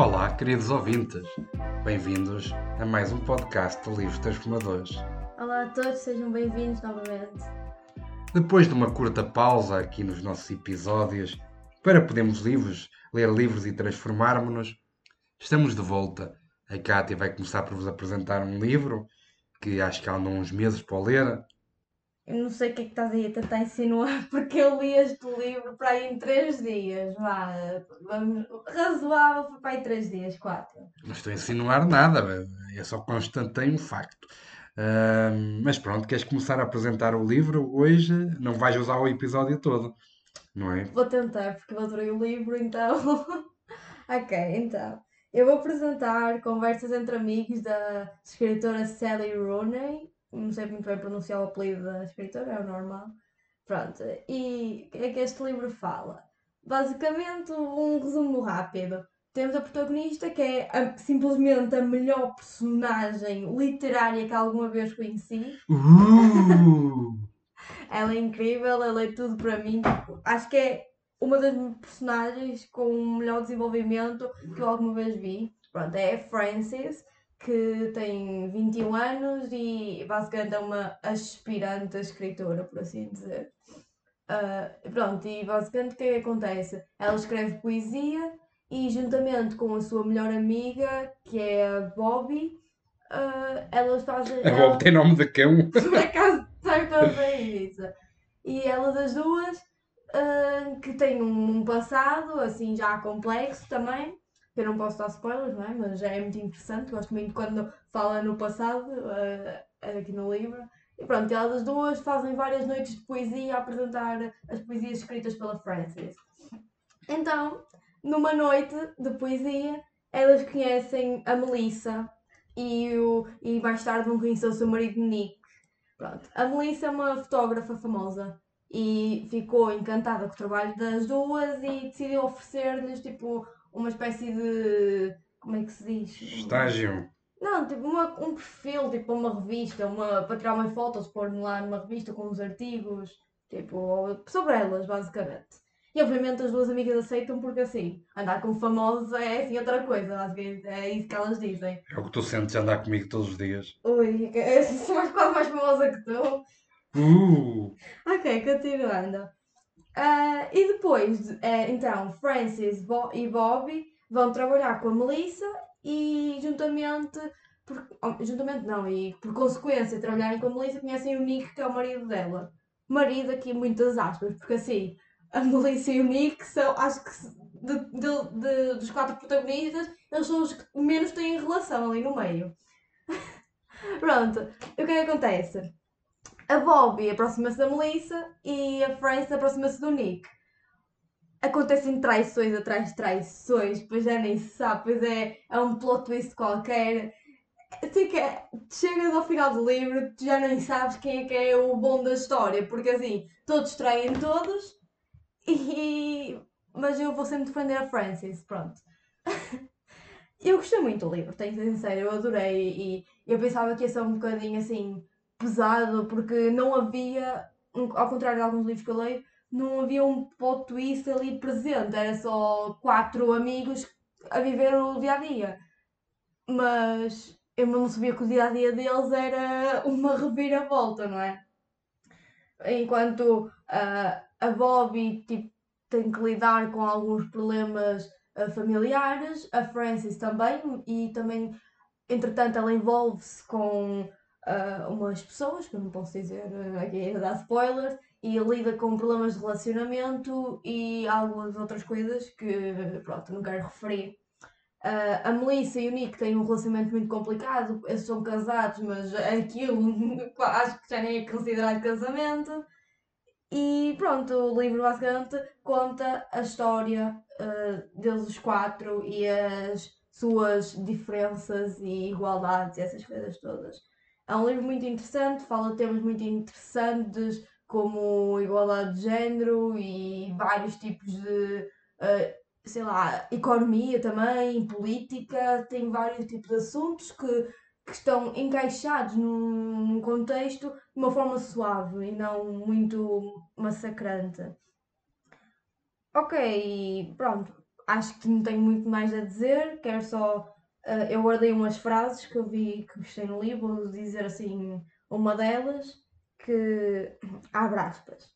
Olá, queridos ouvintes. Bem-vindos a mais um podcast de Livros Transformadores. Olá a todos, sejam bem-vindos novamente. Depois de uma curta pausa aqui nos nossos episódios para podermos livros, ler livros e transformarmos-nos, estamos de volta. A Cátia vai começar por vos apresentar um livro que acho que há uns meses para ler. Eu não sei o que é que estás aí a tentar insinuar, porque eu li este livro para aí em 3 dias. Vá, vamos, razoável foi para aí 3 dias, 4. Não estou a insinuar nada, é só constatei um facto. Uh, mas pronto, queres começar a apresentar o livro hoje? Não vais usar o episódio todo, não é? Vou tentar, porque eu adorei o livro, então. ok, então. Eu vou apresentar Conversas entre Amigos da escritora Sally Rooney. Não sei muito bem pronunciar o apelido da escritora, é o normal. Pronto, e é que este livro fala? Basicamente, um resumo rápido. Temos a protagonista que é a, simplesmente a melhor personagem literária que alguma vez conheci. Uh! ela é incrível, ela é tudo para mim. Acho que é uma das personagens com o melhor desenvolvimento que eu alguma vez vi. Pronto, é a Frances, que tem 21 anos e basicamente é uma aspirante escritora, por assim dizer. Uh, pronto, e basicamente o que, é que acontece? Ela escreve poesia e juntamente com a sua melhor amiga, que é a Bobby, uh, elas fazem. A Bobby tem nome de cão. Por acaso, certo bem isso. E elas as duas uh, que tem um passado assim já complexo também. Eu não posso dar spoilers, não é? Mas já é muito interessante. Gosto muito quando fala no passado, uh, aqui no livro. E pronto, elas as duas fazem várias noites de poesia a apresentar as poesias escritas pela Frances. Então, numa noite de poesia, elas conhecem a Melissa e, o, e mais tarde vão conhecer o seu marido Nick. Pronto. A Melissa é uma fotógrafa famosa e ficou encantada com o trabalho das duas e decidiu oferecer-lhes tipo uma espécie de como é que se diz? Estágio. Não, tipo uma, um perfil, tipo uma revista, uma, para tirar umas fotos, pôr lá numa revista com uns artigos, tipo, sobre elas, basicamente. E obviamente as duas amigas aceitam porque assim, andar com famosos é assim outra coisa, é isso que elas dizem. É o que tu sentes andar comigo todos os dias. Ui, sou quase mais famosa que tu. Uh! Ok, continuando. Uh, e depois, uh, então, Francis Bo e Bobby vão trabalhar com a Melissa e juntamente, por, oh, juntamente não, e por consequência trabalharem com a Melissa conhecem o Nick que é o marido dela. Marido aqui muitas aspas, porque assim, a Melissa e o Nick são, acho que de, de, de, dos quatro protagonistas, eles são os que menos têm relação ali no meio. Pronto, o que é que acontece? A Bobby aproxima-se da Melissa e a Frances aproxima-se do Nick. Acontecem traições atrás de traições, pois já nem se sabe, pois é, é um plot twist qualquer. Assim que é, chegas ao final do livro, tu já nem sabes quem é que é o bom da história, porque assim, todos traem todos, e... mas eu vou sempre defender a Frances, pronto. eu gostei muito do livro, tenho que ser sincero, eu adorei e eu pensava que ia ser um bocadinho assim pesado, porque não havia, ao contrário de alguns livros que eu leio, não havia um plot twist ali presente, era só quatro amigos a viver o dia a dia. Mas eu não sabia que o dia a dia deles era uma reviravolta, não é? Enquanto uh, a Bobby tipo, tem que lidar com alguns problemas uh, familiares, a Frances também, e também, entretanto, ela envolve-se com uh, umas pessoas, que eu não posso dizer uh, aqui dar spoilers, e lida com problemas de relacionamento e algumas outras coisas que, pronto, não quero referir. Uh, a Melissa e o Nick têm um relacionamento muito complicado, eles são casados, mas aquilo acho que já nem é considerado casamento. E pronto, o livro basicamente conta a história uh, deles os quatro e as suas diferenças e igualdades e essas coisas todas. É um livro muito interessante, fala de temas muito interessantes, como igualdade de género e vários tipos de, uh, sei lá, economia também, política, tem vários tipos de assuntos que, que estão encaixados num contexto de uma forma suave e não muito massacrante. Ok, pronto. acho que não tenho muito mais a dizer, quero só. Uh, eu guardei umas frases que eu vi que gostei no livro, vou dizer assim uma delas, que abre aspas.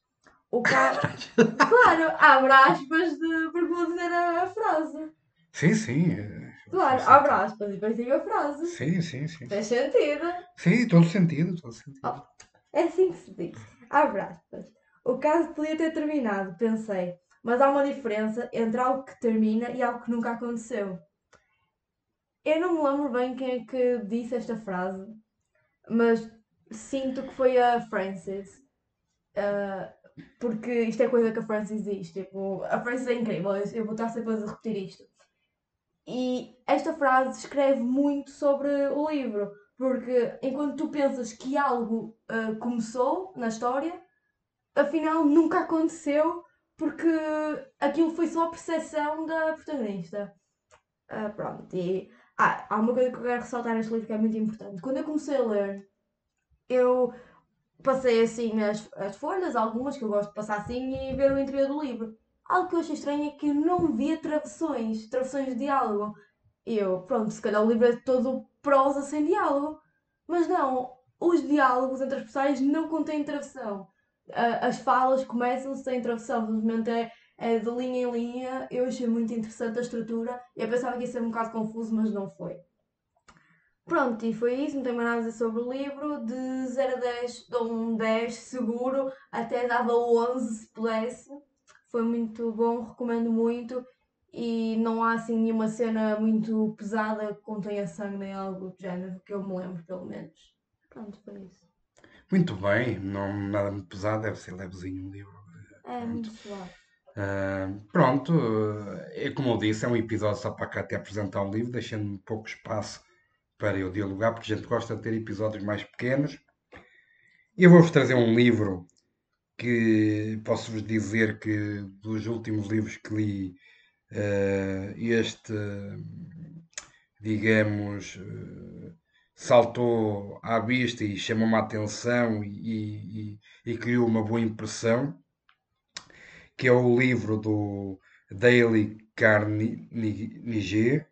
O carro. claro, abre aspas de... porque vou dizer a frase. Sim, sim. Eh, claro, abre aspas e depois digo a frase. Sim, sim, sim. Faz sentido? Sim, todo sentido, todo sentido. Oh, é assim que se diz. Abre aspas. O caso podia ter terminado, pensei, mas há uma diferença entre algo que termina e algo que nunca aconteceu. Eu não me lembro bem quem é que disse esta frase, mas sinto que foi a Frances. Uh, porque isto é coisa que a Frances diz. Tipo, a Frances é incrível, eu vou estar sempre a repetir isto. E esta frase descreve muito sobre o livro, porque enquanto tu pensas que algo uh, começou na história, afinal nunca aconteceu, porque aquilo foi só a percepção da protagonista. Uh, pronto, e ah, há uma coisa que eu quero ressaltar neste livro que é muito importante. Quando eu comecei a ler, eu passei assim as, as folhas, algumas que eu gosto de passar assim, e ver o interior do livro. Algo que eu achei estranho é que eu não via travessões, travessões de diálogo. Eu, pronto, se calhar o livro é todo prosa sem diálogo. Mas não, os diálogos entre as personagens não contêm travessão. as falas começam sem travessão, simplesmente é, é de linha em linha. Eu achei muito interessante a estrutura. Eu pensava que ia ser um bocado confuso, mas não foi. Pronto, e foi isso, não tenho mais nada a dizer sobre o livro. De 0 a 10, dou um 10 seguro, até dava 11 se pudesse. Foi muito bom, recomendo muito. E não há assim nenhuma cena muito pesada que contenha sangue nem algo do género, que eu me lembro, pelo menos. Pronto, foi isso. Muito bem, não nada muito pesado, deve ser levezinho um livro. É, pronto. muito suave. Uh, pronto, é como eu disse, é um episódio só para cá até apresentar um livro, deixando pouco espaço para eu dialogar, porque a gente gosta de ter episódios mais pequenos. Eu vou-vos trazer um livro que posso-vos dizer que dos últimos livros que li, uh, este, digamos, uh, saltou à vista e chamou-me a atenção e, e, e, criou uma boa impressão, que é o livro do Daily Carnegie,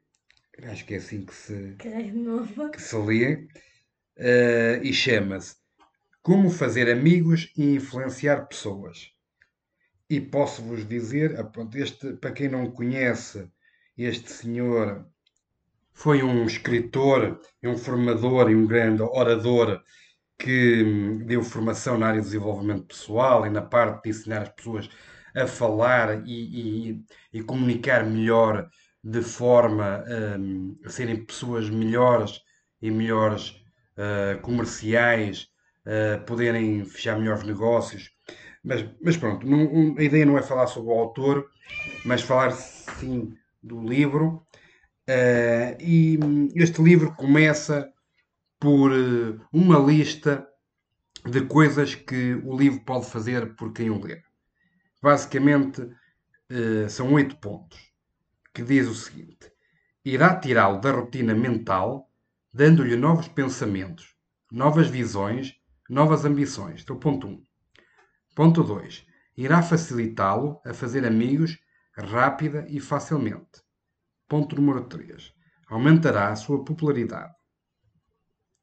acho que é assim que se, que se lê, uh, e chama-se como fazer amigos e influenciar pessoas. E posso-vos dizer, ah, este, para quem não conhece, este senhor foi um escritor, um formador e um grande orador que hum, deu formação na área de desenvolvimento pessoal e na parte de ensinar as pessoas a falar e, e, e comunicar melhor de forma um, a serem pessoas melhores e melhores uh, comerciais uh, poderem fechar melhores negócios. Mas, mas pronto, não, a ideia não é falar sobre o autor, mas falar sim do livro. Uh, e este livro começa por uh, uma lista de coisas que o livro pode fazer por quem o lê. Basicamente, uh, são oito pontos, que diz o seguinte: irá tirá-lo da rotina mental, dando-lhe novos pensamentos, novas visões novas ambições. Então, ponto 1. Um. Ponto 2. Irá facilitá-lo a fazer amigos rápida e facilmente. Ponto número 3. Aumentará a sua popularidade.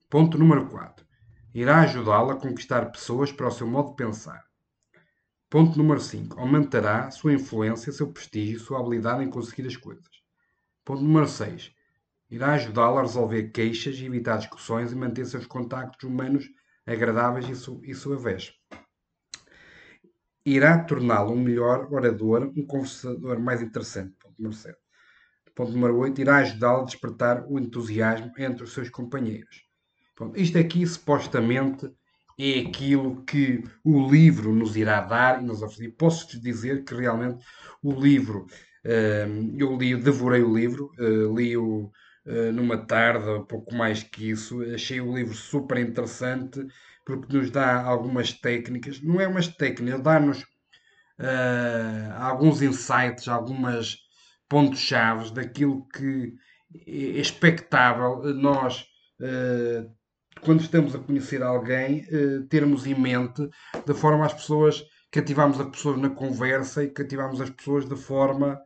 Ponto número 4. Irá ajudá-lo a conquistar pessoas para o seu modo de pensar. Ponto número 5. Aumentará sua influência, seu prestígio, sua habilidade em conseguir as coisas. Ponto número 6. Irá ajudá-lo a resolver queixas e evitar discussões e manter seus contactos humanos agradáveis e, su e suaves. Irá torná-lo um melhor orador, um conversador mais interessante. Ponto número 7. Ponto número 8. Irá ajudá-lo a despertar o entusiasmo entre os seus companheiros. Isto aqui, supostamente, é aquilo que o livro nos irá dar e nos oferecer. Posso-te dizer que realmente o livro, uh, eu li, devorei o livro, uh, li-o uh, numa tarde, pouco mais que isso. Achei o livro super interessante porque nos dá algumas técnicas, não é umas técnicas, dá-nos uh, alguns insights, algumas pontos-chave daquilo que é expectável nós, uh, quando estamos a conhecer alguém, uh, termos em mente, de forma as pessoas, cativamos as pessoas na conversa e cativamos as pessoas de forma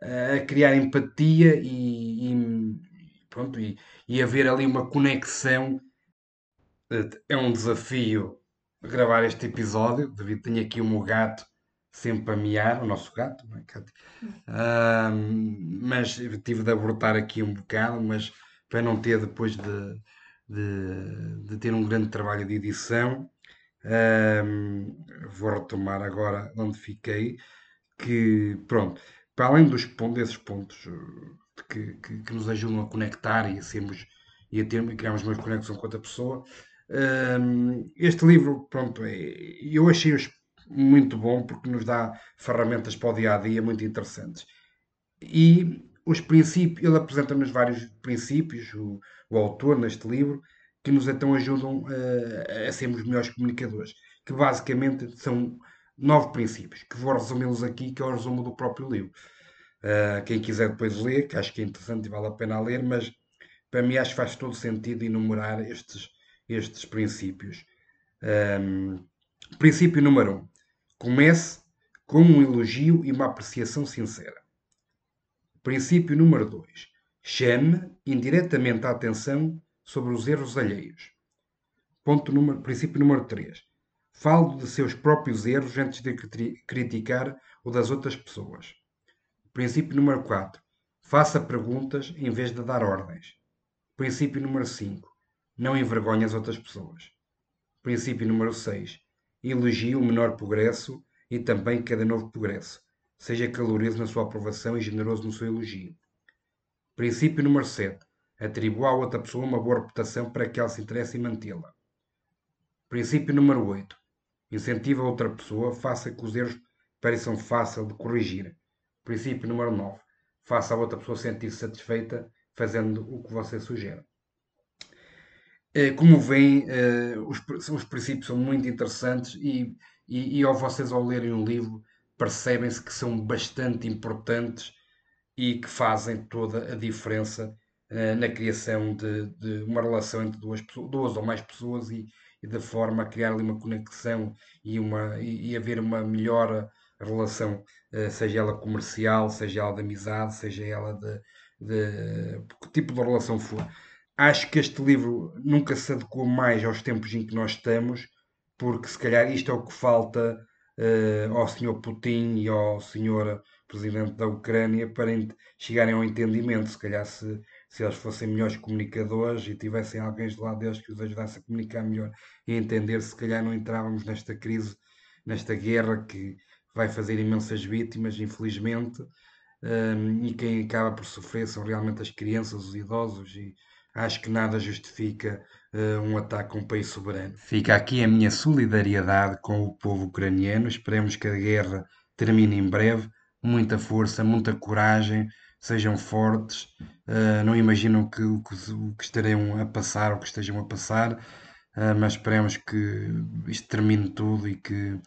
a criar empatia e, e pronto, e, e haver ali uma conexão. É um desafio gravar este episódio, devido tenho aqui o meu gato sempre a miar, o nosso gato, não é, Uh, mas tive de abortar aqui um bocado, mas para não ter depois de, de, de ter um grande trabalho de edição, uh, vou retomar agora onde fiquei, que pronto, para além dos desses pontos eh, que, que, que, nos ajudam a conectar e a sermos e a ter, criarmos uma conexão com outra pessoa, uh, este livro, pronto, é, eu achei muito bom porque nos dá ferramentas para o dia a dia muito interessantes. E os princípios, ele apresenta-nos vários princípios, o, o, autor neste livro, que nos então ajudam a, a sermos melhores comunicadores, que basicamente são nove princípios, que vou resumi-los aqui, que é o resumo do próprio livro. Uh, quem quiser depois ler, que acho que é interessante e vale a pena ler, mas para mim acho que faz todo sentido enumerar estes, estes princípios. Um, princípio número um. Comece com um elogio e uma apreciação sincera. Princípio número 2. Chame indiretamente a atenção sobre os erros alheios. Ponto número, princípio número 3. Fale de seus próprios erros antes de criticar o das outras pessoas. Princípio número 4. Faça perguntas em vez de dar ordens. Princípio número 5. Não envergonhe as outras pessoas. Princípio número 6. Elogie o menor progresso e também cada novo progresso. Seja caloroso na sua aprovação e generoso no seu elogio. Princípio número 7. Atribua a outra pessoa uma boa reputação para que ela se interesse em mantê-la. Princípio número 8. Incentiva a outra pessoa, faça que os erros pareçam fácil de corrigir. Princípio número 9. Faça a outra pessoa sentir-se satisfeita fazendo o que você sugere. Eh, como veem, os, os princípios são muito interessantes e, e, e ao vocês ao lerem um livro percebem-se que são bastante importantes e que fazem toda a diferença uh, na criação de, de, uma relação entre duas, duas ou mais pessoas e, e de forma a criar ali uma conexão e, uma, e, e haver uma melhor relação, uh, seja ela comercial, seja ela de amizade, seja ela de, de que tipo de relação for. Acho que este livro nunca se adequou mais aos tempos em que nós estamos, porque se calhar isto é o que falta uh, ao Sr. Putin e ao Sr. Presidente da Ucrânia para chegarem ao entendimento. Se calhar, se, se eles fossem melhores comunicadores e tivessem alguém do lado deles que os ajudasse a comunicar melhor e entender, se calhar não entrávamos nesta crise, nesta guerra que vai fazer imensas vítimas, infelizmente. Um, ehm, e quem acaba por sofrer são realmente as crianças, os idosos e, acho que nada justifica uh, um ataque a um país soberano. Fica aqui a minha solidariedade com o povo ucraniano. Esperemos que a guerra termine em breve. Muita força, muita coragem, sejam fortes. Uh, não imaginam que, o que, que estarão a passar ou que estejam a passar, uh, mas esperemos que isto termine tudo e que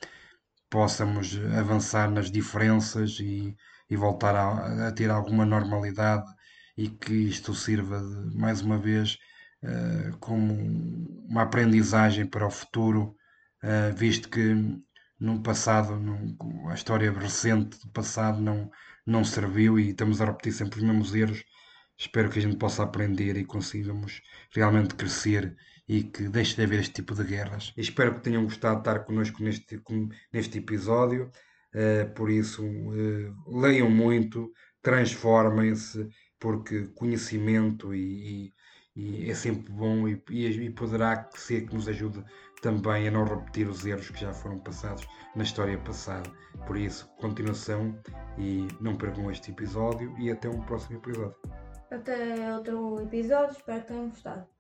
possamos avançar nas diferenças e, e voltar a, a ter alguma normalidade e que isto sirva de, mais uma vez uh, como uma aprendizagem para o futuro, uh, visto que no passado, no, a história recente do passado não, não serviu e estamos a repetir sempre os mesmos erros. Espero que a gente possa aprender e consigamos realmente crescer e que deixe de haver este tipo de guerras. E espero que tenham gostado de estar connosco neste, neste episódio. Uh, por isso, uh, leiam muito, transformem-se porque conhecimento e, e, e é sempre bom e, e, poderá ser que nos ajude também a não repetir os erros que já foram passados na história passada. Por isso, continuação e não percam este episódio e até um próximo episódio. Até outro episódio, espero que tenham gostado.